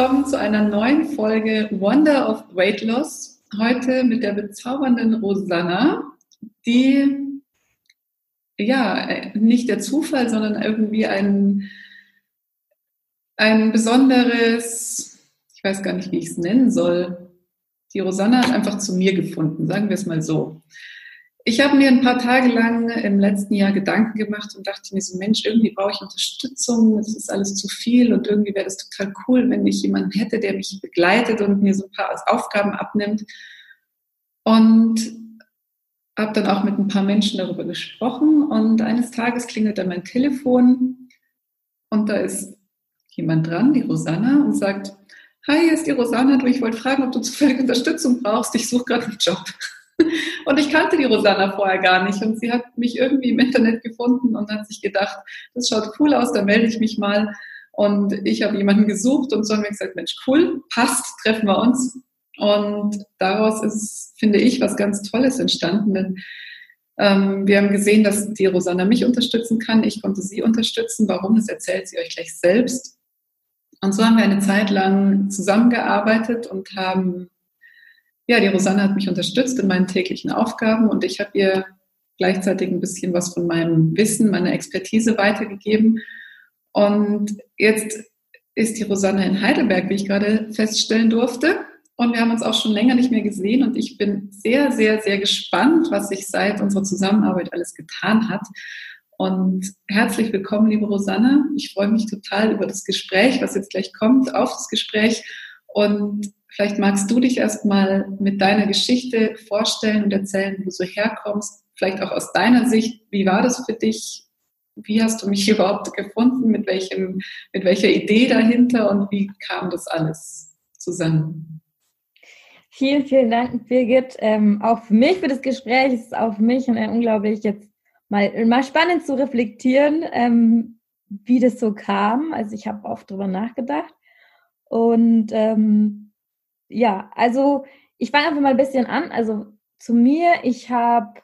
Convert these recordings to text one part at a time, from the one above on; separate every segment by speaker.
Speaker 1: Willkommen zu einer neuen Folge Wonder of Weight Loss. Heute mit der bezaubernden Rosanna, die ja nicht der Zufall, sondern irgendwie ein, ein besonderes, ich weiß gar nicht, wie ich es nennen soll. Die Rosanna hat einfach zu mir gefunden, sagen wir es mal so. Ich habe mir ein paar Tage lang im letzten Jahr Gedanken gemacht und dachte mir so, Mensch, irgendwie brauche ich Unterstützung, es ist alles zu viel und irgendwie wäre das total cool, wenn ich jemanden hätte, der mich begleitet und mir so ein paar Aufgaben abnimmt. Und habe dann auch mit ein paar Menschen darüber gesprochen und eines Tages klingelt dann mein Telefon und da ist jemand dran, die Rosanna, und sagt, Hi, hier ist die Rosanna, du, ich wollte fragen, ob du zufällig Unterstützung brauchst, ich suche gerade einen Job. Und ich kannte die Rosanna vorher gar nicht. Und sie hat mich irgendwie im Internet gefunden und hat sich gedacht, das schaut cool aus, da melde ich mich mal. Und ich habe jemanden gesucht und so haben wir gesagt, Mensch, cool, passt, treffen wir uns. Und daraus ist, finde ich, was ganz Tolles entstanden. Denn ähm, wir haben gesehen, dass die Rosanna mich unterstützen kann. Ich konnte sie unterstützen. Warum, das erzählt sie euch gleich selbst. Und so haben wir eine Zeit lang zusammengearbeitet und haben ja, die Rosanne hat mich unterstützt in meinen täglichen Aufgaben und ich habe ihr gleichzeitig ein bisschen was von meinem Wissen, meiner Expertise weitergegeben. Und jetzt ist die Rosanne in Heidelberg, wie ich gerade feststellen durfte. Und wir haben uns auch schon länger nicht mehr gesehen und ich bin sehr, sehr, sehr gespannt, was sich seit unserer Zusammenarbeit alles getan hat. Und herzlich willkommen, liebe Rosanne. Ich freue mich total über das Gespräch, was jetzt gleich kommt, auf das Gespräch. Und Vielleicht magst du dich erstmal mit deiner Geschichte vorstellen und erzählen, wo du herkommst. Vielleicht auch aus deiner Sicht. Wie war das für dich? Wie hast du mich überhaupt gefunden? Mit, welchem, mit welcher Idee dahinter und wie kam das alles zusammen?
Speaker 2: Vielen, vielen Dank, Birgit. Ähm, auch für mich für das Gespräch. Es ist auch für mich unglaublich jetzt mal, mal spannend zu reflektieren, ähm, wie das so kam. Also ich habe oft darüber nachgedacht. Und ähm, ja, also ich fange einfach mal ein bisschen an. Also zu mir, ich habe,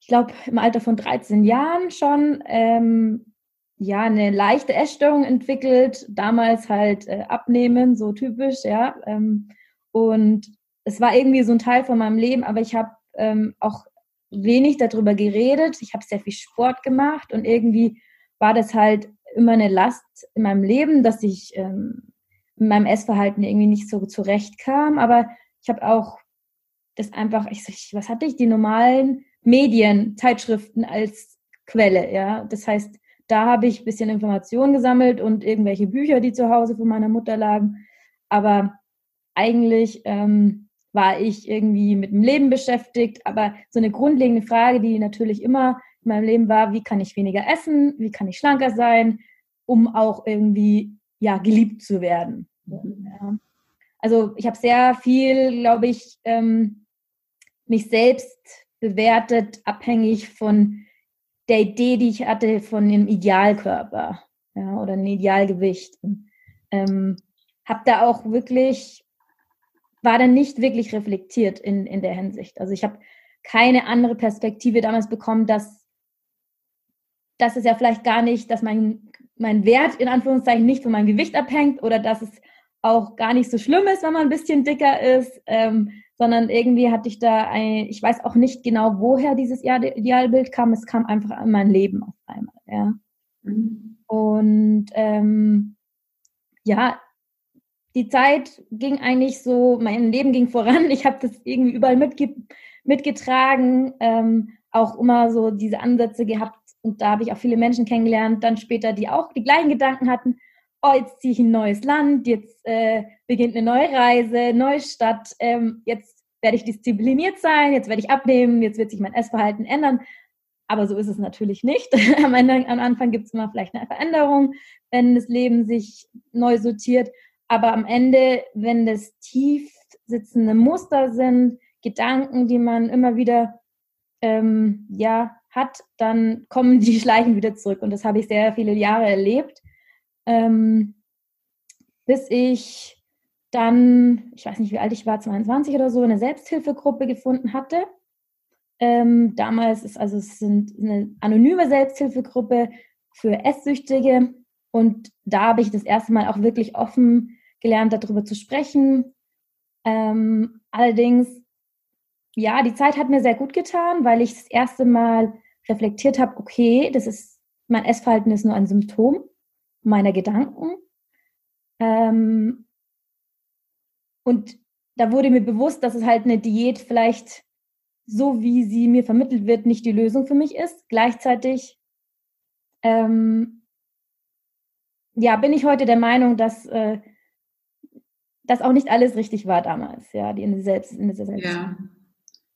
Speaker 2: ich glaube, im Alter von 13 Jahren schon ähm, ja eine leichte Essstörung entwickelt. Damals halt äh, abnehmen, so typisch, ja. Ähm, und es war irgendwie so ein Teil von meinem Leben, aber ich habe ähm, auch wenig darüber geredet. Ich habe sehr viel Sport gemacht und irgendwie war das halt immer eine Last in meinem Leben, dass ich ähm, mit meinem Essverhalten irgendwie nicht so zurechtkam. Aber ich habe auch das einfach, ich, was hatte ich, die normalen Medien, Zeitschriften als Quelle, ja. Das heißt, da habe ich ein bisschen Informationen gesammelt und irgendwelche Bücher, die zu Hause von meiner Mutter lagen. Aber eigentlich ähm, war ich irgendwie mit dem Leben beschäftigt. Aber so eine grundlegende Frage, die natürlich immer in meinem Leben war, wie kann ich weniger essen, wie kann ich schlanker sein, um auch irgendwie ja geliebt zu werden. Ja. Also ich habe sehr viel, glaube ich, ähm, mich selbst bewertet, abhängig von der Idee, die ich hatte von dem Idealkörper ja, oder einem Idealgewicht. Ähm, habe da auch wirklich, war da nicht wirklich reflektiert in, in der Hinsicht. Also ich habe keine andere Perspektive damals bekommen, dass, dass es ja vielleicht gar nicht, dass mein, mein Wert in Anführungszeichen nicht von meinem Gewicht abhängt oder dass es auch gar nicht so schlimm ist, wenn man ein bisschen dicker ist, ähm, sondern irgendwie hatte ich da ein, ich weiß auch nicht genau, woher dieses Idealbild kam, es kam einfach in mein Leben auf einmal, ja. Mhm. Und ähm, ja, die Zeit ging eigentlich so, mein Leben ging voran, ich habe das irgendwie überall mitge mitgetragen, ähm, auch immer so diese Ansätze gehabt und da habe ich auch viele Menschen kennengelernt, dann später, die auch die gleichen Gedanken hatten oh, jetzt ziehe ich in ein neues Land, jetzt äh, beginnt eine neue Reise, neue Stadt, ähm, jetzt werde ich diszipliniert sein, jetzt werde ich abnehmen, jetzt wird sich mein Essverhalten ändern. Aber so ist es natürlich nicht. am, Ende, am Anfang gibt es immer vielleicht eine Veränderung, wenn das Leben sich neu sortiert. Aber am Ende, wenn das tief sitzende Muster sind, Gedanken, die man immer wieder ähm, ja, hat, dann kommen die Schleichen wieder zurück. Und das habe ich sehr viele Jahre erlebt ähm, bis ich dann, ich weiß nicht, wie alt ich war, 22 oder so, eine Selbsthilfegruppe gefunden hatte. Ähm, damals ist also es sind eine anonyme Selbsthilfegruppe für Esssüchtige Und da habe ich das erste Mal auch wirklich offen gelernt, darüber zu sprechen. Ähm, allerdings, ja, die Zeit hat mir sehr gut getan, weil ich das erste Mal reflektiert habe, okay, das ist, mein Essverhalten ist nur ein Symptom meiner Gedanken. Ähm, und da wurde mir bewusst, dass es halt eine Diät vielleicht so, wie sie mir vermittelt wird, nicht die Lösung für mich ist. Gleichzeitig ähm, ja, bin ich heute der Meinung, dass äh, das auch nicht alles richtig war damals, ja, die in der Selbst, in der Selbst
Speaker 1: Ja.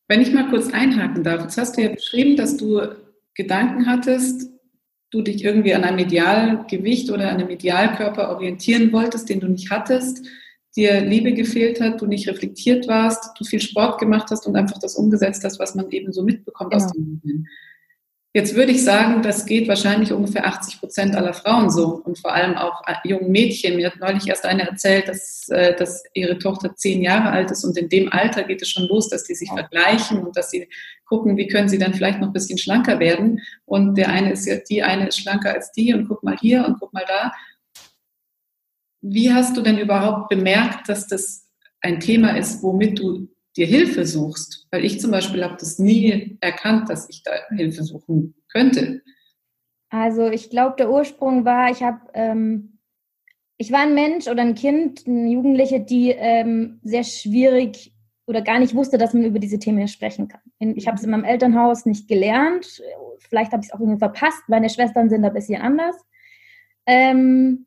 Speaker 1: Wenn ich mal kurz einhaken darf, jetzt hast du ja beschrieben, dass du Gedanken hattest, du dich irgendwie an einem Idealgewicht oder einem Idealkörper orientieren wolltest, den du nicht hattest, dir Liebe gefehlt hat, du nicht reflektiert warst, du viel Sport gemacht hast und einfach das umgesetzt hast, was man eben so mitbekommt genau. aus dem Medien. Jetzt würde ich sagen, das geht wahrscheinlich ungefähr 80 Prozent aller Frauen so und vor allem auch jungen Mädchen. Mir hat neulich erst eine erzählt, dass, äh, dass ihre Tochter zehn Jahre alt ist und in dem Alter geht es schon los, dass die sich vergleichen und dass sie gucken, wie können sie dann vielleicht noch ein bisschen schlanker werden. Und der eine ist ja, die eine ist schlanker als die und guck mal hier und guck mal da. Wie hast du denn überhaupt bemerkt, dass das ein Thema ist, womit du dir Hilfe suchst. Weil ich zum Beispiel habe das nie erkannt, dass ich da Hilfe suchen könnte.
Speaker 2: Also ich glaube, der Ursprung war, ich habe, ähm, ich war ein Mensch oder ein Kind, eine Jugendliche, die ähm, sehr schwierig oder gar nicht wusste, dass man über diese Themen sprechen kann. Ich habe es in meinem Elternhaus nicht gelernt. Vielleicht habe ich es auch irgendwie verpasst. Meine Schwestern sind da ein bisschen anders. Ähm,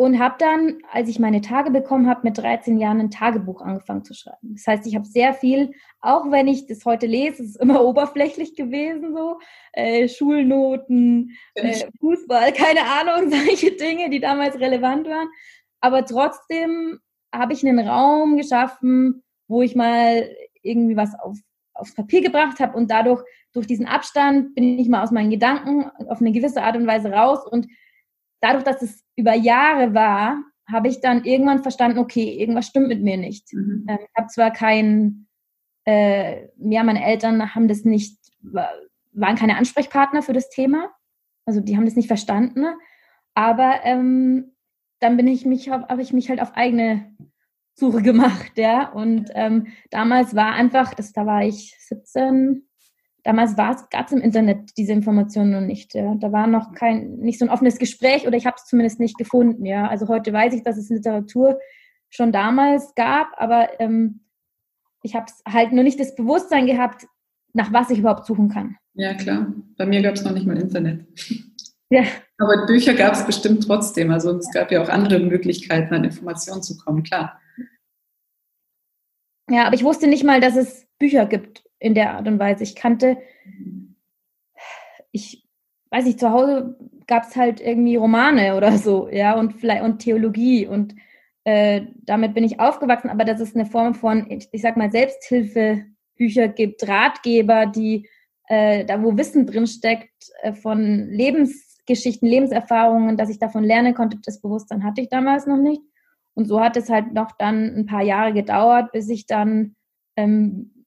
Speaker 2: und habe dann, als ich meine Tage bekommen habe, mit 13 Jahren ein Tagebuch angefangen zu schreiben. Das heißt, ich habe sehr viel, auch wenn ich das heute lese, ist immer oberflächlich gewesen, so äh, Schulnoten, äh, Fußball, keine Ahnung, solche Dinge, die damals relevant waren. Aber trotzdem habe ich einen Raum geschaffen, wo ich mal irgendwie was auf, aufs Papier gebracht habe und dadurch, durch diesen Abstand, bin ich mal aus meinen Gedanken auf eine gewisse Art und Weise raus und dadurch, dass es über Jahre war, habe ich dann irgendwann verstanden, okay, irgendwas stimmt mit mir nicht. Mhm. Ähm, ich habe zwar kein, äh, ja, meine Eltern haben das nicht, waren keine Ansprechpartner für das Thema, also die haben das nicht verstanden, aber ähm, dann bin ich mich, habe ich mich halt auf eigene Suche gemacht, ja. Und ähm, damals war einfach, das, da war ich 17, damals gab es im Internet diese Informationen noch nicht. Ja. Da war noch kein, nicht so ein offenes Gespräch oder ich habe es zumindest nicht gefunden. Ja. Also heute weiß ich, dass es Literatur schon damals gab, aber ähm, ich habe halt nur nicht das Bewusstsein gehabt, nach was ich überhaupt suchen kann.
Speaker 1: Ja, klar. Bei mir gab es noch nicht mal Internet. Ja. Aber Bücher gab es bestimmt trotzdem. Also es gab ja auch andere Möglichkeiten, an Informationen zu kommen, klar.
Speaker 2: Ja, aber ich wusste nicht mal, dass es Bücher gibt in der Art und Weise. Ich kannte, ich weiß nicht, zu Hause gab es halt irgendwie Romane oder so, ja, und vielleicht und Theologie und äh, damit bin ich aufgewachsen, aber dass es eine Form von, ich, ich sag mal, Selbsthilfebücher gibt, Ratgeber, die äh, da wo Wissen drin steckt äh, von Lebensgeschichten, Lebenserfahrungen, dass ich davon lernen konnte, das Bewusstsein hatte ich damals noch nicht. Und so hat es halt noch dann ein paar Jahre gedauert, bis ich dann ähm,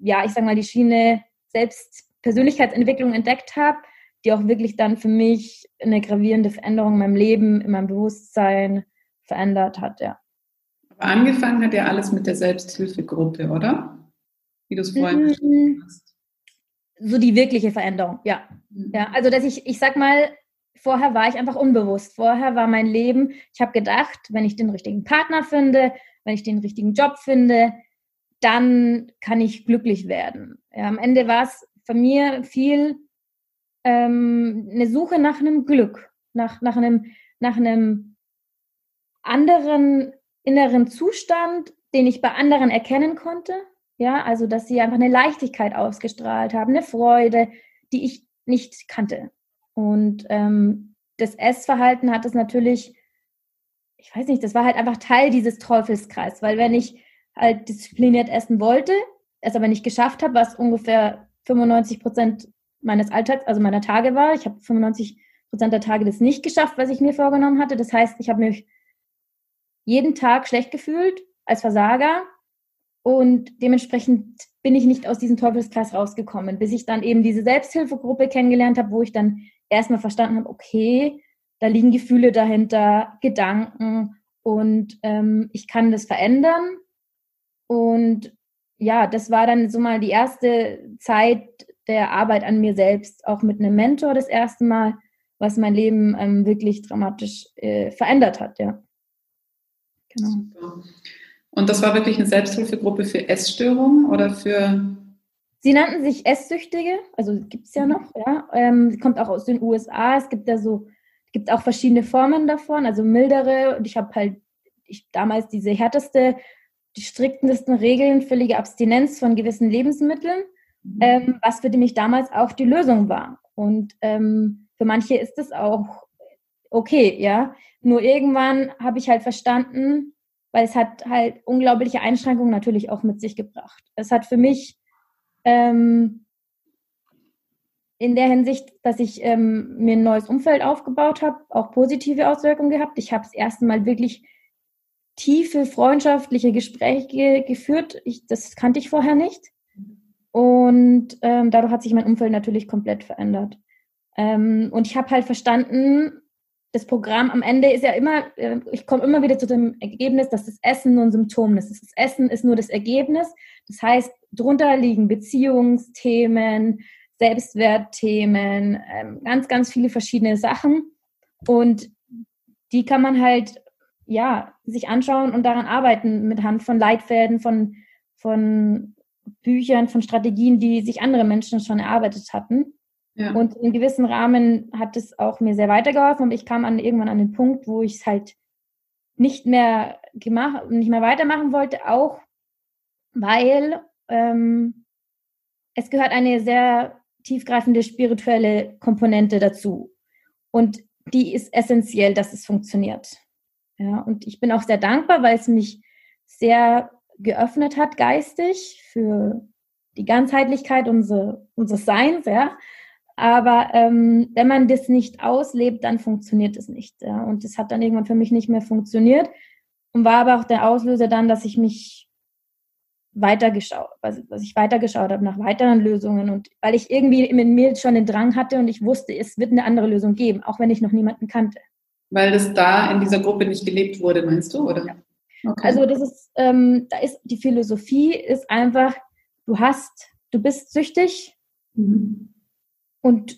Speaker 2: ja, ich sag mal, die Schiene selbst Persönlichkeitsentwicklung entdeckt habe, die auch wirklich dann für mich eine gravierende Veränderung in meinem Leben, in meinem Bewusstsein verändert hat, ja.
Speaker 1: Aber angefangen hat ja alles mit der Selbsthilfegruppe, oder? Wie du es vorhin mhm. hast.
Speaker 2: So die wirkliche Veränderung, ja. Mhm. Ja, also dass ich, ich sag mal, vorher war ich einfach unbewusst. Vorher war mein Leben, ich habe gedacht, wenn ich den richtigen Partner finde, wenn ich den richtigen Job finde, dann kann ich glücklich werden. Ja, am Ende war es für mir viel ähm, eine Suche nach einem Glück, nach, nach, einem, nach einem anderen inneren Zustand, den ich bei anderen erkennen konnte. Ja, also dass sie einfach eine Leichtigkeit ausgestrahlt haben, eine Freude, die ich nicht kannte. Und ähm, das Essverhalten hat es natürlich, ich weiß nicht, das war halt einfach Teil dieses Teufelskreis, weil wenn ich halt diszipliniert essen wollte, es aber nicht geschafft habe, was ungefähr 95 Prozent meines Alltags, also meiner Tage war. Ich habe 95 Prozent der Tage das nicht geschafft, was ich mir vorgenommen hatte. Das heißt, ich habe mich jeden Tag schlecht gefühlt als Versager und dementsprechend bin ich nicht aus diesem Teufelskreis rausgekommen, bis ich dann eben diese Selbsthilfegruppe kennengelernt habe, wo ich dann erstmal verstanden habe, okay, da liegen Gefühle dahinter, Gedanken und ähm, ich kann das verändern. Und ja, das war dann so mal die erste Zeit der Arbeit an mir selbst, auch mit einem Mentor das erste Mal, was mein Leben ähm, wirklich dramatisch äh, verändert hat, ja.
Speaker 1: Genau. Und das war wirklich eine Selbsthilfegruppe für Essstörungen oder für
Speaker 2: Sie nannten sich Esssüchtige, also gibt es ja mhm. noch, ja. Ähm, kommt auch aus den USA. Es gibt ja so, gibt auch verschiedene Formen davon, also mildere. Und ich habe halt ich, damals diese härteste, die striktesten Regeln, völlige Abstinenz von gewissen Lebensmitteln, mhm. ähm, was für mich damals auch die Lösung war. Und ähm, für manche ist es auch okay, ja. Nur irgendwann habe ich halt verstanden, weil es hat halt unglaubliche Einschränkungen natürlich auch mit sich gebracht. Es hat für mich ähm, in der Hinsicht, dass ich ähm, mir ein neues Umfeld aufgebaut habe, auch positive Auswirkungen gehabt. Ich habe das erste Mal wirklich tiefe freundschaftliche Gespräche geführt. Ich, das kannte ich vorher nicht. Und ähm, dadurch hat sich mein Umfeld natürlich komplett verändert. Ähm, und ich habe halt verstanden, das Programm am Ende ist ja immer, äh, ich komme immer wieder zu dem Ergebnis, dass das Essen nur ein Symptom ist. Das Essen ist nur das Ergebnis. Das heißt, drunter liegen Beziehungsthemen, Selbstwertthemen, ähm, ganz, ganz viele verschiedene Sachen. Und die kann man halt, ja, sich anschauen und daran arbeiten mit Hand von Leitfäden, von, von Büchern, von Strategien, die sich andere Menschen schon erarbeitet hatten. Ja. Und in gewissen Rahmen hat es auch mir sehr weitergeholfen und ich kam an, irgendwann an den Punkt, wo ich es halt nicht mehr gemacht, nicht mehr weitermachen wollte, auch weil ähm, es gehört eine sehr tiefgreifende spirituelle Komponente dazu. Und die ist essentiell, dass es funktioniert. Ja, und ich bin auch sehr dankbar, weil es mich sehr geöffnet hat geistig für die Ganzheitlichkeit unseres, unseres Seins, ja. Aber ähm, wenn man das nicht auslebt, dann funktioniert es nicht. Ja? Und das hat dann irgendwann für mich nicht mehr funktioniert und war aber auch der Auslöser dann, dass ich mich weitergeschaut, was, was ich weitergeschaut habe nach weiteren Lösungen und weil ich irgendwie in mir schon den Drang hatte und ich wusste, es wird eine andere Lösung geben, auch wenn ich noch niemanden kannte.
Speaker 1: Weil das da in dieser Gruppe nicht gelebt wurde, meinst du, oder? Ja.
Speaker 2: Okay. Also das ist, ähm, da ist die Philosophie ist einfach, du hast, du bist süchtig, mhm. Und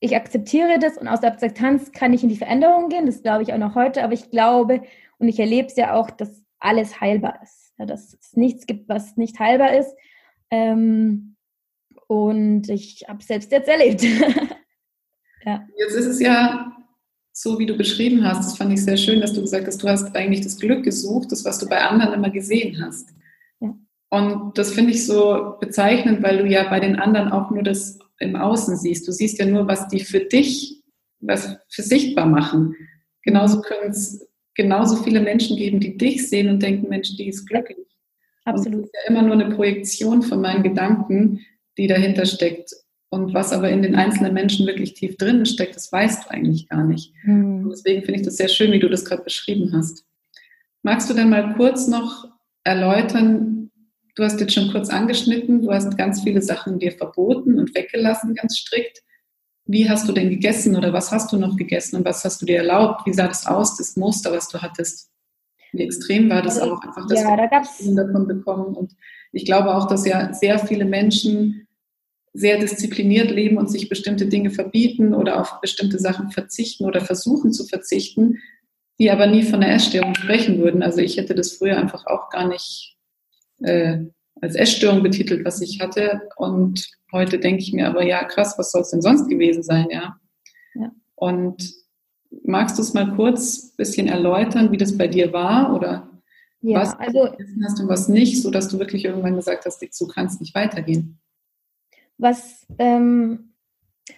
Speaker 2: ich akzeptiere das und aus der Akzeptanz kann ich in die Veränderung gehen. Das glaube ich auch noch heute. Aber ich glaube und ich erlebe es ja auch, dass alles heilbar ist. Ja, dass es nichts gibt, was nicht heilbar ist. Ähm, und ich habe es selbst jetzt erlebt.
Speaker 1: ja. Jetzt ist es ja so, wie du beschrieben hast. Das fand ich sehr schön, dass du gesagt hast, du hast eigentlich das Glück gesucht, das, was du bei anderen immer gesehen hast. Ja. Und das finde ich so bezeichnend, weil du ja bei den anderen auch nur das im Außen siehst. Du siehst ja nur, was die für dich, was für sichtbar machen. Genauso können es genauso viele Menschen geben, die dich sehen und denken, Mensch, die ist glücklich. Absolut. Und das ist ja immer nur eine Projektion von meinen Gedanken, die dahinter steckt. Und was aber in den einzelnen Menschen wirklich tief drin steckt, das weißt du eigentlich gar nicht. Mhm. deswegen finde ich das sehr schön, wie du das gerade beschrieben hast. Magst du denn mal kurz noch erläutern, Du hast jetzt schon kurz angeschnitten, du hast ganz viele Sachen dir verboten und weggelassen, ganz strikt. Wie hast du denn gegessen oder was hast du noch gegessen und was hast du dir erlaubt? Wie sah das aus, das Muster, was du hattest? Wie extrem war das also, auch einfach, dass ja, da gab's davon bekommen? Und ich glaube auch, dass ja sehr viele Menschen sehr diszipliniert leben und sich bestimmte Dinge verbieten oder auf bestimmte Sachen verzichten oder versuchen zu verzichten, die aber nie von der Essstörung sprechen würden. Also ich hätte das früher einfach auch gar nicht äh, als Essstörung betitelt, was ich hatte. Und heute denke ich mir aber, ja, krass, was soll es denn sonst gewesen sein, ja? ja. Und magst du es mal kurz ein bisschen erläutern, wie das bei dir war oder ja, was also, du hast und was nicht, sodass du wirklich irgendwann gesagt hast, du kannst nicht weitergehen?
Speaker 2: Was, ähm,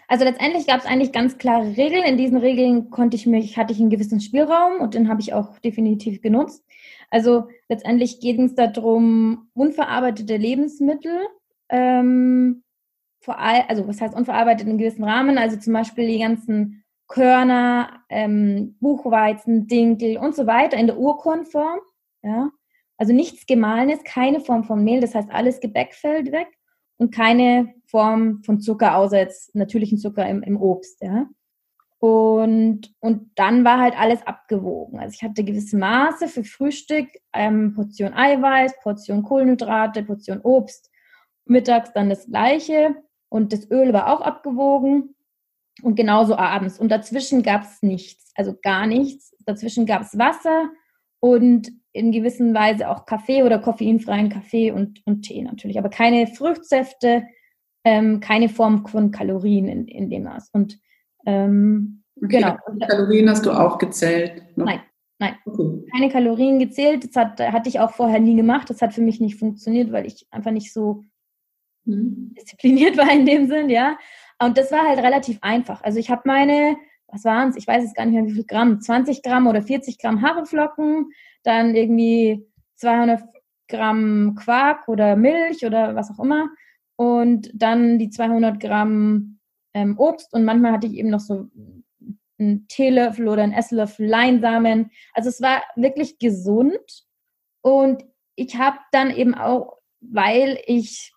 Speaker 2: also letztendlich gab es eigentlich ganz klare Regeln. In diesen Regeln konnte ich mich, hatte ich einen gewissen Spielraum und den habe ich auch definitiv genutzt. Also letztendlich geht es darum, unverarbeitete Lebensmittel, ähm, vor allem, also was heißt unverarbeitet in gewissen Rahmen, also zum Beispiel die ganzen Körner, ähm, Buchweizen, Dinkel und so weiter in der Urkornform. Ja? Also nichts Gemahlenes, keine Form von Mehl, das heißt alles Gebäck fällt weg und keine Form von Zucker, außer jetzt natürlichen Zucker im, im Obst. Ja? Und, und dann war halt alles abgewogen. Also ich hatte gewisse Maße für Frühstück, ähm, Portion Eiweiß, Portion Kohlenhydrate, Portion Obst, mittags dann das gleiche und das Öl war auch abgewogen und genauso abends. Und dazwischen gab es nichts, also gar nichts. Dazwischen gab es Wasser und in gewisser Weise auch Kaffee oder koffeinfreien Kaffee und, und Tee natürlich, aber keine Fruchtsäfte, ähm, keine Form von Kalorien in, in dem Maß. Und ähm,
Speaker 1: okay, genau. Kalorien hast du auch gezählt?
Speaker 2: Noch? Nein, nein. Okay. Keine Kalorien gezählt. Das hat, hatte ich auch vorher nie gemacht. Das hat für mich nicht funktioniert, weil ich einfach nicht so mhm. diszipliniert war in dem Sinn, ja. Und das war halt relativ einfach. Also ich habe meine, was waren es? Ich weiß jetzt gar nicht mehr, wie viel Gramm, 20 Gramm oder 40 Gramm Haferflocken, dann irgendwie 200 Gramm Quark oder Milch oder was auch immer und dann die 200 Gramm ähm, Obst und manchmal hatte ich eben noch so einen Teelöffel oder einen Esslöffel Leinsamen. Also es war wirklich gesund und ich habe dann eben auch, weil ich,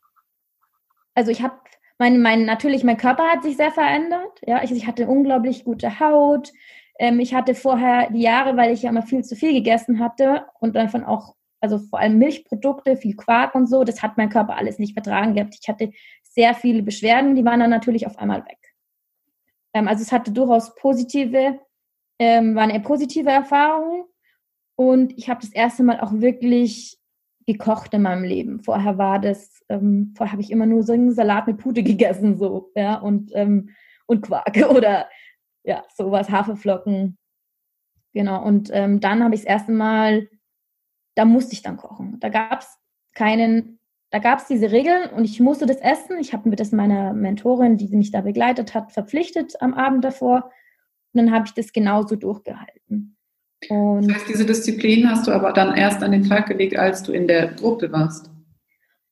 Speaker 2: also ich habe mein, mein, natürlich, mein Körper hat sich sehr verändert. Ja, ich, ich hatte unglaublich gute Haut. Ähm, ich hatte vorher die Jahre, weil ich ja immer viel zu viel gegessen hatte und davon auch, also vor allem Milchprodukte, viel Quark und so, das hat mein Körper alles nicht vertragen gehabt. Ich hatte sehr viele Beschwerden, die waren dann natürlich auf einmal weg. Ähm, also es hatte durchaus positive, ähm, waren eher positive Erfahrungen. Und ich habe das erste Mal auch wirklich gekocht in meinem Leben. Vorher war das, ähm, vorher habe ich immer nur so einen Salat mit Pute gegessen, so, ja, und, ähm, und Quark oder ja, sowas, Haferflocken. Genau. Und ähm, dann habe ich das erste Mal, da musste ich dann kochen. Da gab es keinen da gab es diese Regeln und ich musste das essen. Ich habe mir das meiner Mentorin, die mich da begleitet hat, verpflichtet am Abend davor. Und dann habe ich das genauso durchgehalten.
Speaker 1: Und das heißt, diese Disziplin hast du aber dann erst an den Tag gelegt, als du in der Gruppe warst.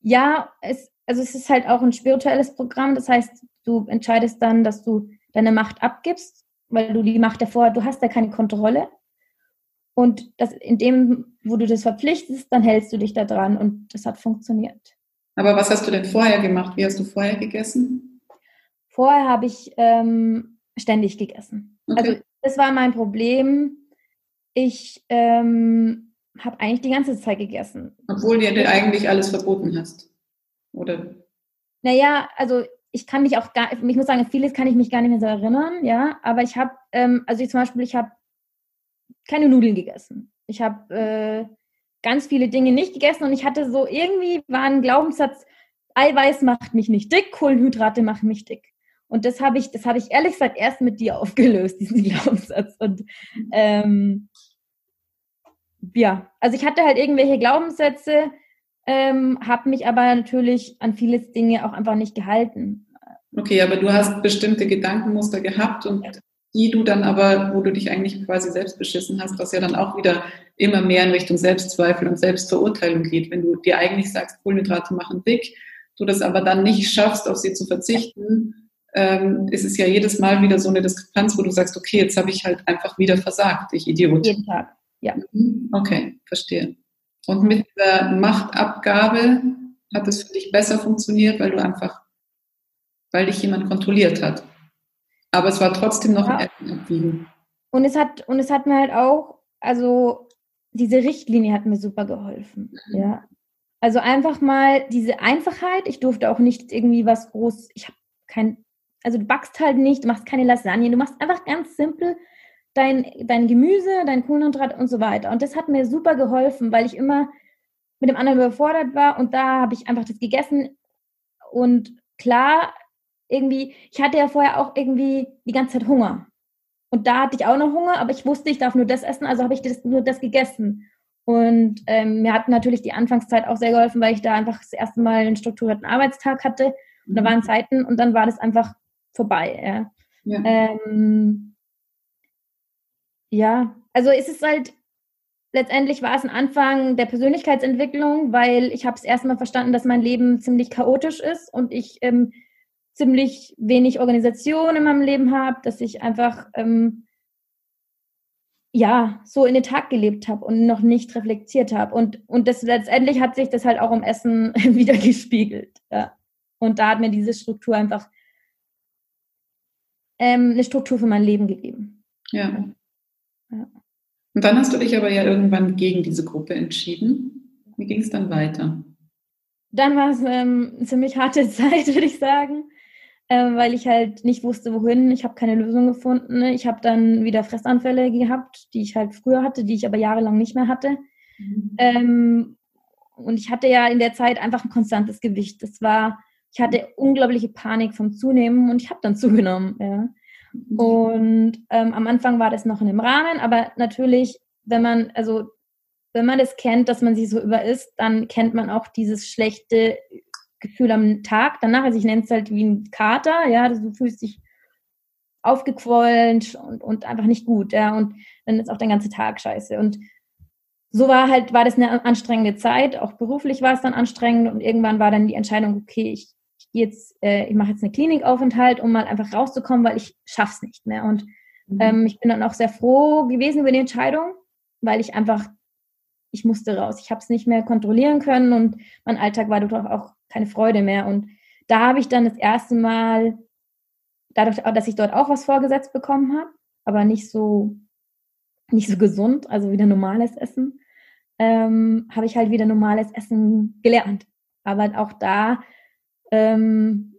Speaker 2: Ja, es, also es ist halt auch ein spirituelles Programm. Das heißt, du entscheidest dann, dass du deine Macht abgibst, weil du die Macht davor, du hast ja keine Kontrolle. Und das, in dem, wo du das verpflichtest, dann hältst du dich da dran und das hat funktioniert.
Speaker 1: Aber was hast du denn vorher gemacht? Wie hast du vorher gegessen?
Speaker 2: Vorher habe ich ähm, ständig gegessen. Okay. Also das war mein Problem. Ich ähm, habe eigentlich die ganze Zeit gegessen.
Speaker 1: Obwohl dir eigentlich alles verboten hast. Oder?
Speaker 2: Naja, also ich kann mich auch gar, ich muss sagen, vieles kann ich mich gar nicht mehr so erinnern, ja. Aber ich habe, ähm, also ich zum Beispiel, ich habe keine Nudeln gegessen. Ich habe äh, ganz viele Dinge nicht gegessen und ich hatte so irgendwie war ein Glaubenssatz, Eiweiß macht mich nicht dick, Kohlenhydrate machen mich dick. Und das habe ich, das habe ich ehrlich gesagt erst mit dir aufgelöst, diesen Glaubenssatz. Und ähm, ja, also ich hatte halt irgendwelche Glaubenssätze, ähm, habe mich aber natürlich an vieles Dinge auch einfach nicht gehalten.
Speaker 1: Okay, aber du hast bestimmte Gedankenmuster gehabt und die du dann aber, wo du dich eigentlich quasi selbst beschissen hast, was ja dann auch wieder immer mehr in Richtung Selbstzweifel und Selbstverurteilung geht. Wenn du dir eigentlich sagst, Kohlenhydrate machen dick, du das aber dann nicht schaffst, auf sie zu verzichten, ähm, ist es ja jedes Mal wieder so eine Diskrepanz, wo du sagst, okay, jetzt habe ich halt einfach wieder versagt, ich Idiot.
Speaker 2: Jeden Tag, ja.
Speaker 1: Mhm. Okay, verstehe. Und mit der Machtabgabe hat es für dich besser funktioniert, weil du einfach, weil dich jemand kontrolliert hat. Aber es war trotzdem noch ja. ein Abwiegen.
Speaker 2: Und es hat, und es hat mir halt auch, also diese Richtlinie hat mir super geholfen. Mhm. Ja. Also einfach mal diese Einfachheit. Ich durfte auch nicht irgendwie was groß, ich habe kein, also du backst halt nicht, du machst keine Lasagne, du machst einfach ganz simpel dein, dein Gemüse, dein Kohlenhydrat und so weiter. Und das hat mir super geholfen, weil ich immer mit dem anderen überfordert war und da habe ich einfach das gegessen und klar, irgendwie, ich hatte ja vorher auch irgendwie die ganze Zeit Hunger. Und da hatte ich auch noch Hunger, aber ich wusste, ich darf nur das essen, also habe ich das, nur das gegessen. Und ähm, mir hat natürlich die Anfangszeit auch sehr geholfen, weil ich da einfach das erste Mal einen strukturierten Arbeitstag hatte. Und da mhm. waren Zeiten und dann war das einfach vorbei. Ja, ja. Ähm, ja. also es ist halt, letztendlich war es ein Anfang der Persönlichkeitsentwicklung, weil ich habe es erstmal verstanden, dass mein Leben ziemlich chaotisch ist und ich ähm, ziemlich wenig Organisation in meinem Leben habe, dass ich einfach ähm, ja so in den Tag gelebt habe und noch nicht reflektiert habe. Und, und das letztendlich hat sich das halt auch im Essen wieder gespiegelt. Ja. Und da hat mir diese Struktur einfach ähm, eine Struktur für mein Leben gegeben.
Speaker 1: Ja. ja. Und dann hast du dich aber ja irgendwann gegen diese Gruppe entschieden. Wie ging es dann weiter?
Speaker 2: Dann war es ähm, eine ziemlich harte Zeit, würde ich sagen, äh, weil ich halt nicht wusste, wohin. Ich habe keine Lösung gefunden. Ich habe dann wieder Fressanfälle gehabt, die ich halt früher hatte, die ich aber jahrelang nicht mehr hatte. Mhm. Ähm, und ich hatte ja in der Zeit einfach ein konstantes Gewicht. Das war, ich hatte unglaubliche Panik vom Zunehmen und ich habe dann zugenommen. Ja. Mhm. Und ähm, am Anfang war das noch in dem Rahmen, aber natürlich, wenn man, also wenn man das kennt, dass man sich so über ist, dann kennt man auch dieses schlechte Gefühl am Tag danach. Also ich nenne es halt wie ein Kater, ja, du fühlst dich aufgequollen und, und einfach nicht gut, ja, und dann ist auch der ganze Tag scheiße. Und so war halt, war das eine anstrengende Zeit, auch beruflich war es dann anstrengend und irgendwann war dann die Entscheidung, okay, ich, ich gehe jetzt, äh, ich mache jetzt einen Klinikaufenthalt, um mal einfach rauszukommen, weil ich schaff's nicht mehr. Und mhm. ähm, ich bin dann auch sehr froh gewesen über die Entscheidung, weil ich einfach ich musste raus. Ich habe es nicht mehr kontrollieren können und mein Alltag war dort auch keine Freude mehr. Und da habe ich dann das erste Mal, dadurch, dass ich dort auch was vorgesetzt bekommen habe, aber nicht so, nicht so gesund, also wieder normales Essen, ähm, habe ich halt wieder normales Essen gelernt. Aber auch da ähm,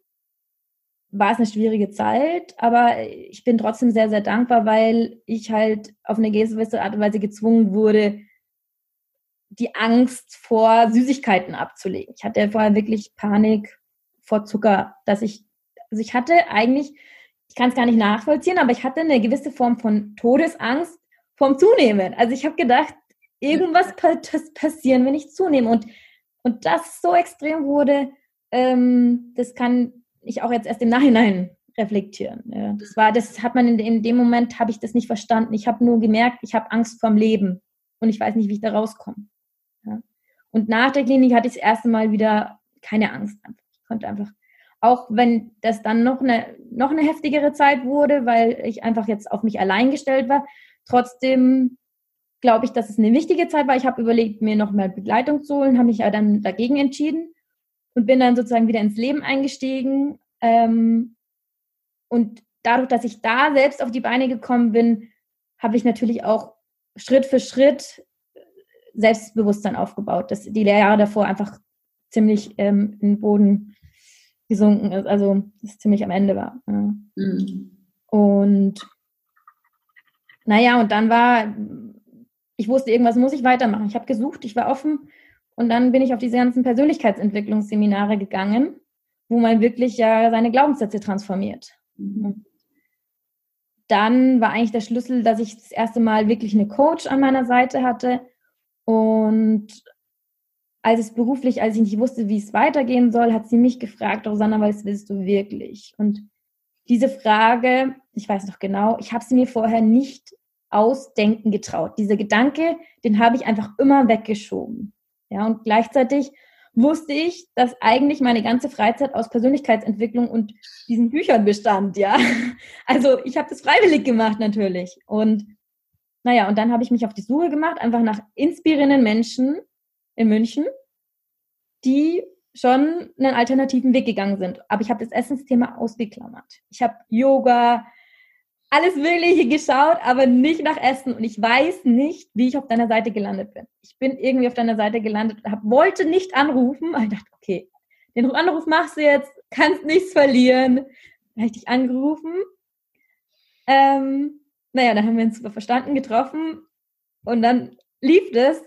Speaker 2: war es eine schwierige Zeit, aber ich bin trotzdem sehr, sehr dankbar, weil ich halt auf eine gewisse Art und Weise gezwungen wurde, die Angst vor Süßigkeiten abzulegen. Ich hatte vorher wirklich Panik vor Zucker, dass ich, also ich hatte eigentlich, ich kann es gar nicht nachvollziehen, aber ich hatte eine gewisse Form von Todesangst vom Zunehmen. Also ich habe gedacht, irgendwas passieren, wenn ich zunehme. Und, und das so extrem wurde, ähm, das kann ich auch jetzt erst im Nachhinein reflektieren. Ja, das war, das hat man in, in dem Moment habe ich das nicht verstanden. Ich habe nur gemerkt, ich habe Angst vorm Leben und ich weiß nicht, wie ich da rauskomme. Und nach der Klinik hatte ich das erste Mal wieder keine Angst. Ich konnte einfach, auch wenn das dann noch eine, noch eine heftigere Zeit wurde, weil ich einfach jetzt auf mich allein gestellt war, trotzdem glaube ich, dass es eine wichtige Zeit war. Ich habe überlegt, mir noch mal Begleitung zu holen, habe mich ja dann dagegen entschieden und bin dann sozusagen wieder ins Leben eingestiegen. Ähm, und dadurch, dass ich da selbst auf die Beine gekommen bin, habe ich natürlich auch Schritt für Schritt Selbstbewusstsein aufgebaut, dass die Jahre davor einfach ziemlich ähm, in den Boden gesunken ist, also es ziemlich am Ende war. Ja. Mhm. Und naja, und dann war, ich wusste, irgendwas muss ich weitermachen. Ich habe gesucht, ich war offen und dann bin ich auf diese ganzen Persönlichkeitsentwicklungsseminare gegangen, wo man wirklich ja seine Glaubenssätze transformiert. Mhm. Dann war eigentlich der Schlüssel, dass ich das erste Mal wirklich eine Coach an meiner Seite hatte, und als es beruflich, als ich nicht wusste, wie es weitergehen soll, hat sie mich gefragt, Rosanna, was willst du wirklich? Und diese Frage, ich weiß noch genau, ich habe sie mir vorher nicht ausdenken getraut. Dieser Gedanke, den habe ich einfach immer weggeschoben. Ja, und gleichzeitig wusste ich, dass eigentlich meine ganze Freizeit aus Persönlichkeitsentwicklung und diesen Büchern bestand, ja. Also ich habe das freiwillig gemacht natürlich. Und naja, und dann habe ich mich auf die Suche gemacht, einfach nach inspirierenden Menschen in München, die schon einen alternativen Weg gegangen sind. Aber ich habe das Essensthema ausgeklammert. Ich habe Yoga, alles Mögliche geschaut, aber nicht nach Essen. Und ich weiß nicht, wie ich auf deiner Seite gelandet bin. Ich bin irgendwie auf deiner Seite gelandet, hab, wollte nicht anrufen, aber ich dachte, okay, den Anruf machst du jetzt, kannst nichts verlieren. Dann habe ich dich angerufen. Ähm, naja, dann haben wir uns super verstanden, getroffen und dann lief das.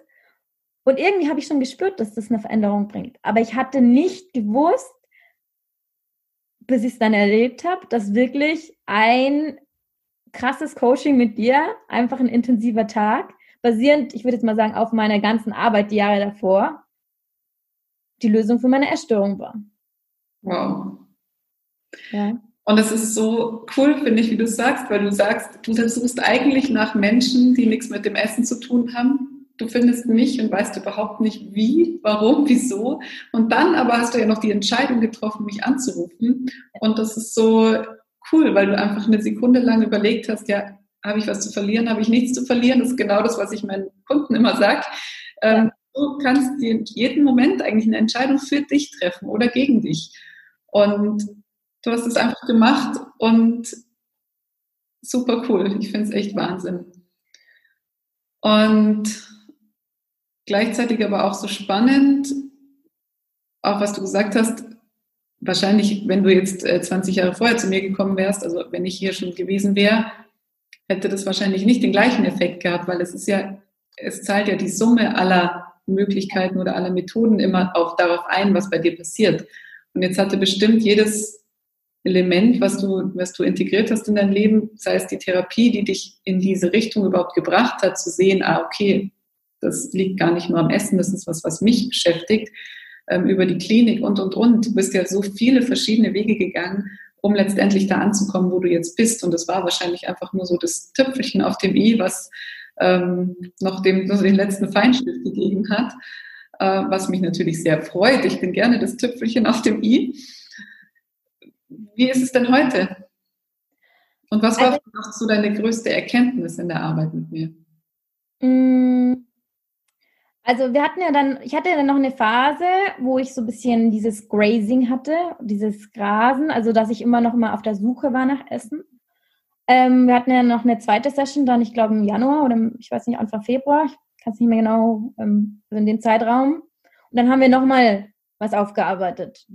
Speaker 2: Und irgendwie habe ich schon gespürt, dass das eine Veränderung bringt. Aber ich hatte nicht gewusst, bis ich es dann erlebt habe, dass wirklich ein krasses Coaching mit dir, einfach ein intensiver Tag, basierend, ich würde jetzt mal sagen, auf meiner ganzen Arbeit die Jahre davor, die Lösung für meine Essstörung war.
Speaker 1: Wow. Ja. Und es ist so cool, finde ich, wie du sagst, weil du sagst, du suchst eigentlich nach Menschen, die nichts mit dem Essen zu tun haben. Du findest mich und weißt überhaupt nicht wie, warum, wieso. Und dann aber hast du ja noch die Entscheidung getroffen, mich anzurufen. Und das ist so cool, weil du einfach eine Sekunde lang überlegt hast, ja, habe ich was zu verlieren, habe ich nichts zu verlieren. Das ist genau das, was ich meinen Kunden immer sage. Ähm, du kannst in jedem Moment eigentlich eine Entscheidung für dich treffen oder gegen dich. Und Du hast es einfach gemacht und super cool. Ich finde es echt Wahnsinn. Und gleichzeitig aber auch so spannend, auch was du gesagt hast, wahrscheinlich, wenn du jetzt 20 äh, Jahre vorher zu mir gekommen wärst, also wenn ich hier schon gewesen wäre, hätte das wahrscheinlich nicht den gleichen Effekt gehabt, weil es ist ja, es zahlt ja die Summe aller Möglichkeiten oder aller Methoden immer auch darauf ein, was bei dir passiert. Und jetzt hatte bestimmt jedes Element, was du, was du integriert hast in dein Leben, sei es die Therapie, die dich in diese Richtung überhaupt gebracht hat, zu sehen, ah, okay, das liegt gar nicht nur am Essen, das ist was, was mich beschäftigt, ähm, über die Klinik und, und, und. Du bist ja so viele verschiedene Wege gegangen, um letztendlich da anzukommen, wo du jetzt bist. Und das war wahrscheinlich einfach nur so das Tüpfelchen auf dem i, was ähm, noch dem, noch den letzten Feinschliff gegeben hat, äh, was mich natürlich sehr freut. Ich bin gerne das Tüpfelchen auf dem i. Wie ist es denn heute? Und was war also, so deine größte Erkenntnis in der Arbeit mit mir?
Speaker 2: Mm, also wir hatten ja dann, ich hatte dann noch eine Phase, wo ich so ein bisschen dieses Grazing hatte, dieses Grasen, also dass ich immer noch mal auf der Suche war nach Essen. Ähm, wir hatten ja noch eine zweite Session dann, ich glaube im Januar oder ich weiß nicht, Anfang Februar, ich kann es nicht mehr genau, ähm, also in dem Zeitraum. Und dann haben wir noch mal was aufgearbeitet.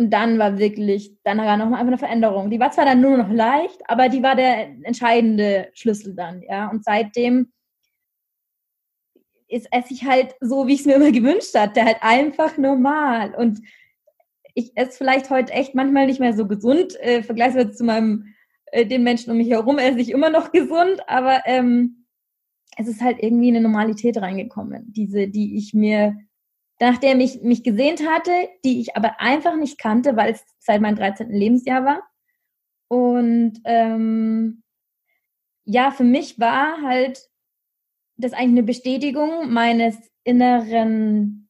Speaker 2: Und dann war wirklich, dann war noch mal einfach eine Veränderung. Die war zwar dann nur noch leicht, aber die war der entscheidende Schlüssel dann, ja. Und seitdem ist esse ich halt so, wie ich es mir immer gewünscht hatte, halt einfach normal. Und ich esse vielleicht heute echt manchmal nicht mehr so gesund, äh, vergleichsweise zu meinem, äh, den Menschen um mich herum esse ich immer noch gesund, aber ähm, es ist halt irgendwie eine Normalität reingekommen, diese, die ich mir, nachdem ich mich gesehnt hatte, die ich aber einfach nicht kannte, weil es seit meinem 13. Lebensjahr war. Und ähm, ja, für mich war halt das eigentlich eine Bestätigung meines inneren,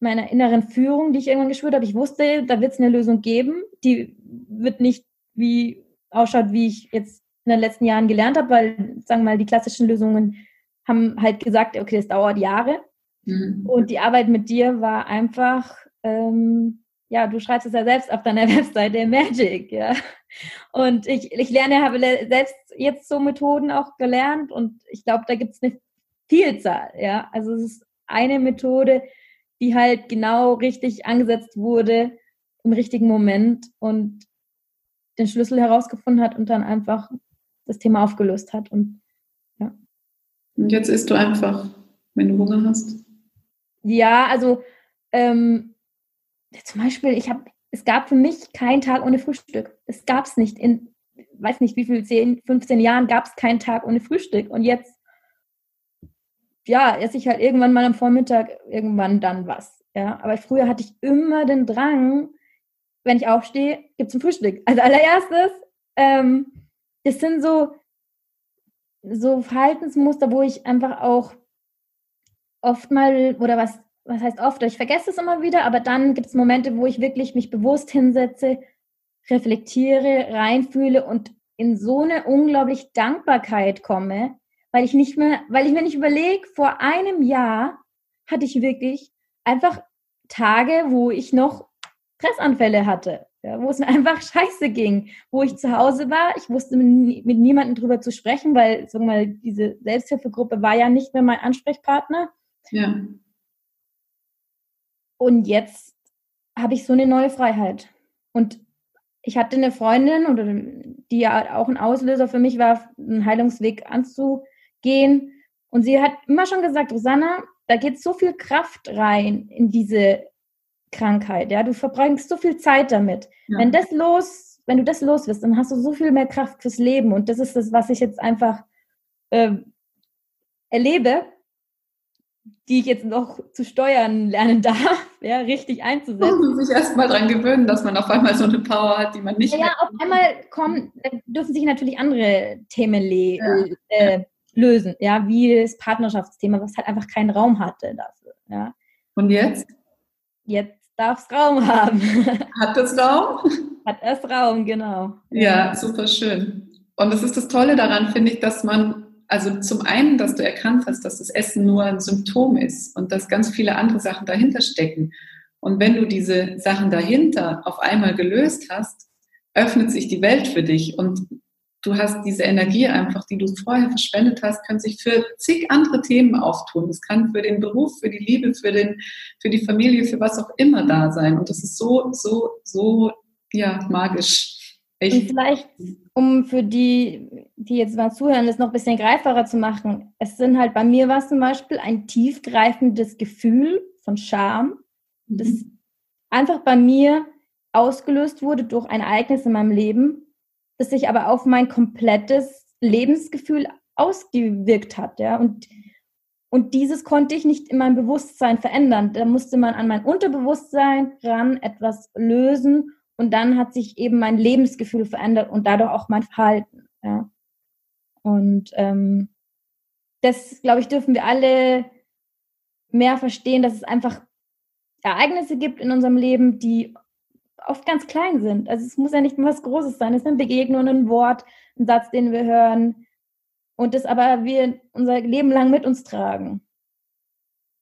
Speaker 2: meiner inneren Führung, die ich irgendwann gespürt habe. Ich wusste, da wird es eine Lösung geben, die wird nicht wie ausschaut, wie ich jetzt in den letzten Jahren gelernt habe, weil, sagen wir mal, die klassischen Lösungen haben halt gesagt, okay, das dauert Jahre. Mhm. Und die Arbeit mit dir war einfach, ähm, ja, du schreibst es ja selbst auf deiner Webseite, Magic, ja. Und ich, ich lerne, habe selbst jetzt so Methoden auch gelernt und ich glaube, da gibt es eine Vielzahl, ja. Also es ist eine Methode, die halt genau richtig angesetzt wurde im richtigen Moment und den Schlüssel herausgefunden hat und dann einfach das Thema aufgelöst hat und ja.
Speaker 1: Und jetzt isst du einfach, wenn du Hunger hast?
Speaker 2: Ja, also ähm, zum Beispiel, ich habe es gab für mich keinen Tag ohne Frühstück. Es gab es nicht. In weiß nicht wie viel, 10, 15 Jahren gab es keinen Tag ohne Frühstück. Und jetzt, ja, esse ich halt irgendwann mal am Vormittag, irgendwann dann was. Ja, aber früher hatte ich immer den Drang, wenn ich aufstehe, gibt es ein Frühstück. Also allererstes, ähm, das sind so, so Verhaltensmuster, wo ich einfach auch oft mal, oder was was heißt oft, ich vergesse es immer wieder, aber dann gibt es Momente, wo ich wirklich mich bewusst hinsetze, reflektiere, reinfühle und in so eine unglaublich Dankbarkeit komme, weil ich nicht mehr, weil ich mir nicht überlege, vor einem Jahr hatte ich wirklich einfach Tage, wo ich noch Stressanfälle hatte, ja, wo es mir einfach scheiße ging, wo ich zu Hause war, ich wusste mit, mit niemandem drüber zu sprechen, weil, sagen wir mal, diese Selbsthilfegruppe war ja nicht mehr mein Ansprechpartner. Ja. Und jetzt habe ich so eine neue Freiheit. Und ich hatte eine Freundin, oder die ja auch ein Auslöser für mich war, einen Heilungsweg anzugehen. Und sie hat immer schon gesagt, Rosanna, da geht so viel Kraft rein in diese Krankheit. Ja, du verbringst so viel Zeit damit. Ja. Wenn das los, wenn du das los wirst, dann hast du so viel mehr Kraft fürs Leben. Und das ist das, was ich jetzt einfach äh, erlebe die ich jetzt noch zu steuern lernen darf, ja, richtig einzusetzen.
Speaker 1: Und sich erstmal dran gewöhnen, dass man auf einmal so eine Power hat, die man nicht.
Speaker 2: Ja, auf einmal kommen, dürfen sich natürlich andere Themen ja. äh, lösen, ja, wie das Partnerschaftsthema, was halt einfach keinen Raum hatte dafür. Ja.
Speaker 1: Und jetzt?
Speaker 2: Jetzt darf es Raum haben.
Speaker 1: Hat es Raum?
Speaker 2: Hat es Raum, genau.
Speaker 1: Ja, super schön. Und das ist das Tolle daran, finde ich, dass man also zum einen, dass du erkannt hast, dass das Essen nur ein Symptom ist und dass ganz viele andere Sachen dahinter stecken. Und wenn du diese Sachen dahinter auf einmal gelöst hast, öffnet sich die Welt für dich. Und du hast diese Energie einfach, die du vorher verschwendet hast, kann sich für zig andere Themen auftun. Es kann für den Beruf, für die Liebe, für, den, für die Familie, für was auch immer da sein. Und das ist so, so, so, ja, magisch.
Speaker 2: Echt. Und vielleicht, um für die, die jetzt mal zuhören, das noch ein bisschen greifbarer zu machen. Es sind halt bei mir war es zum Beispiel ein tiefgreifendes Gefühl von Scham, das mhm. einfach bei mir ausgelöst wurde durch ein Ereignis in meinem Leben, das sich aber auf mein komplettes Lebensgefühl ausgewirkt hat, ja. Und, und dieses konnte ich nicht in meinem Bewusstsein verändern. Da musste man an mein Unterbewusstsein ran etwas lösen und dann hat sich eben mein Lebensgefühl verändert und dadurch auch mein Verhalten, ja. Und ähm, das, glaube ich, dürfen wir alle mehr verstehen, dass es einfach Ereignisse gibt in unserem Leben, die oft ganz klein sind. Also es muss ja nicht was Großes sein. Es ist eine Begegnung, ein Wort, ein Satz, den wir hören und das aber wir unser Leben lang mit uns tragen.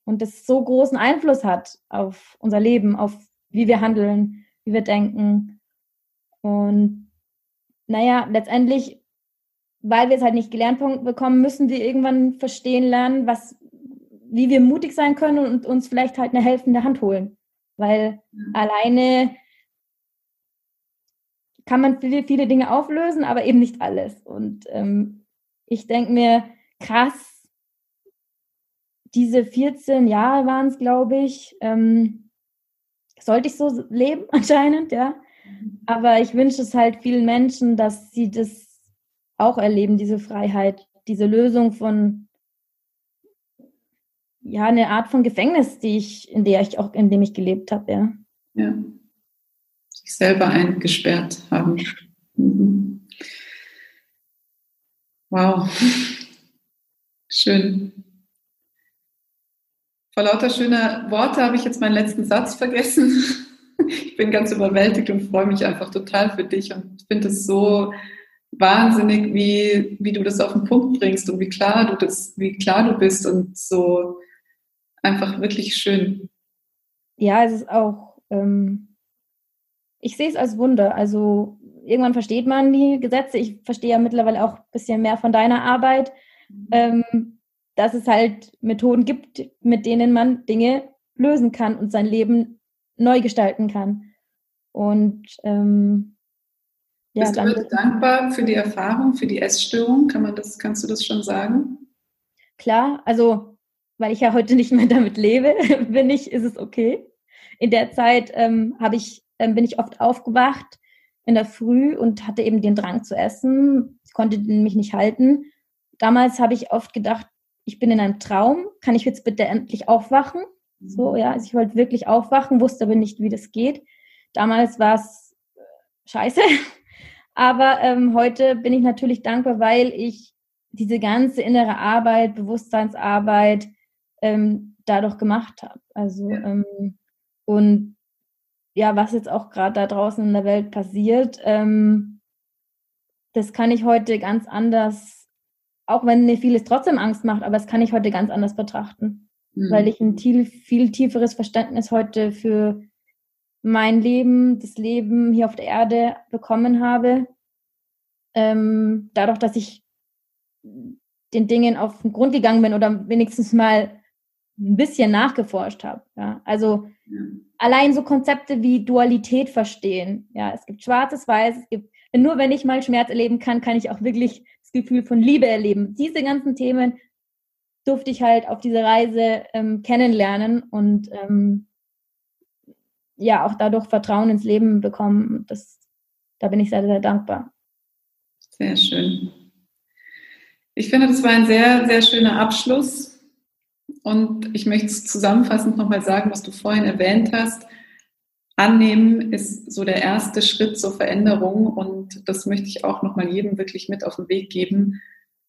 Speaker 2: Und das so großen Einfluss hat auf unser Leben, auf wie wir handeln, wie wir denken. Und naja, letztendlich, weil wir es halt nicht gelernt bekommen, müssen wir irgendwann verstehen lernen, was, wie wir mutig sein können und uns vielleicht halt eine helfende Hand holen. Weil mhm. alleine kann man viele, viele Dinge auflösen, aber eben nicht alles. Und ähm, ich denke mir, krass, diese 14 Jahre waren es, glaube ich, ähm, sollte ich so leben anscheinend, ja. Aber ich wünsche es halt vielen Menschen, dass sie das auch erleben, diese Freiheit, diese Lösung von ja, eine Art von Gefängnis, die ich, in der ich auch, in dem ich gelebt habe, ja.
Speaker 1: Ja sich selber eingesperrt haben. Mhm. Wow, schön. Vor lauter schöner Worte habe ich jetzt meinen letzten Satz vergessen. Ich bin ganz überwältigt und freue mich einfach total für dich und finde es so wahnsinnig, wie, wie du das auf den Punkt bringst und wie klar du das, wie klar du bist und so einfach wirklich schön.
Speaker 2: Ja, es ist auch ähm, ich sehe es als Wunder. Also irgendwann versteht man die Gesetze. Ich verstehe ja mittlerweile auch ein bisschen mehr von deiner Arbeit, mhm. ähm, dass es halt Methoden gibt, mit denen man Dinge lösen kann und sein Leben neu gestalten kann. Und ähm,
Speaker 1: ja, Bist du heute dankbar für die Erfahrung, für die Essstörung? Kann man das, kannst du das schon sagen?
Speaker 2: Klar, also weil ich ja heute nicht mehr damit lebe, bin ich, ist es okay. In der Zeit ähm, habe ich ähm, bin ich oft aufgewacht in der Früh und hatte eben den Drang zu essen, ich konnte mich nicht halten. Damals habe ich oft gedacht, ich bin in einem Traum, kann ich jetzt bitte endlich aufwachen? So, ja, also ich wollte wirklich aufwachen, wusste aber nicht, wie das geht. Damals war es äh, scheiße, aber ähm, heute bin ich natürlich dankbar, weil ich diese ganze innere Arbeit, Bewusstseinsarbeit ähm, dadurch gemacht habe. Also ähm, und ja, was jetzt auch gerade da draußen in der Welt passiert, ähm, das kann ich heute ganz anders, auch wenn mir vieles trotzdem Angst macht, aber das kann ich heute ganz anders betrachten, mhm. weil ich ein viel, viel tieferes Verständnis heute für mein Leben, das Leben hier auf der Erde bekommen habe. Ähm, dadurch, dass ich den Dingen auf den Grund gegangen bin oder wenigstens mal ein bisschen nachgeforscht habe. Ja. Also ja. allein so Konzepte wie Dualität verstehen. Ja, es gibt Schwarzes, Weiß, es gibt nur wenn ich mal Schmerz erleben kann, kann ich auch wirklich das Gefühl von Liebe erleben. Diese ganzen Themen durfte ich halt auf dieser Reise ähm, kennenlernen und ähm, ja auch dadurch Vertrauen ins Leben bekommen. Das, da bin ich sehr, sehr dankbar.
Speaker 1: Sehr schön. Ich finde, das war ein sehr, sehr schöner Abschluss und ich möchte zusammenfassend nochmal sagen, was du vorhin erwähnt hast. Annehmen ist so der erste Schritt zur Veränderung und das möchte ich auch nochmal jedem wirklich mit auf den Weg geben.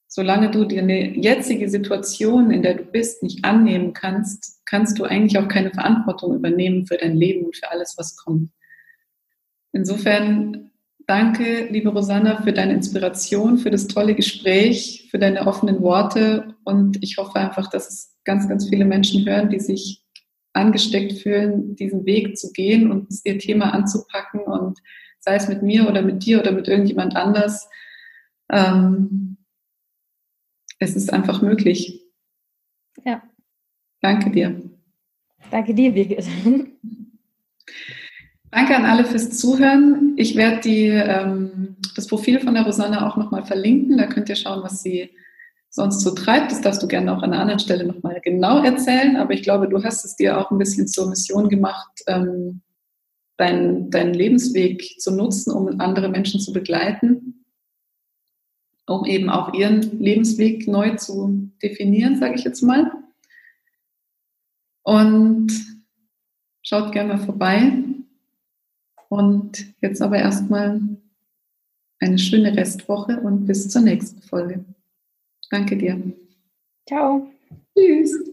Speaker 1: Solange du deine jetzige Situation, in der du bist, nicht annehmen kannst, kannst du eigentlich auch keine Verantwortung übernehmen für dein Leben und für alles, was kommt. Insofern danke, liebe Rosanna, für deine Inspiration, für das tolle Gespräch, für deine offenen Worte und ich hoffe einfach, dass es ganz, ganz viele Menschen hören, die sich angesteckt fühlen, diesen Weg zu gehen und ihr Thema anzupacken und sei es mit mir oder mit dir oder mit irgendjemand anders, ähm, es ist einfach möglich.
Speaker 2: Ja.
Speaker 1: Danke dir.
Speaker 2: Danke dir, Birgit.
Speaker 1: Danke an alle fürs Zuhören. Ich werde die, ähm, das Profil von der Rosanna auch nochmal verlinken. Da könnt ihr schauen, was sie sonst so treibt. Das darfst du gerne auch an einer anderen Stelle nochmal genau erzählen. Aber ich glaube, du hast es dir auch ein bisschen zur Mission gemacht, ähm, deinen, deinen Lebensweg zu nutzen, um andere Menschen zu begleiten, um eben auch ihren Lebensweg neu zu definieren, sage ich jetzt mal. Und schaut gerne mal vorbei. Und jetzt aber erstmal eine schöne Restwoche und bis zur nächsten Folge. Danke dir.
Speaker 2: Ciao.
Speaker 1: Tschüss.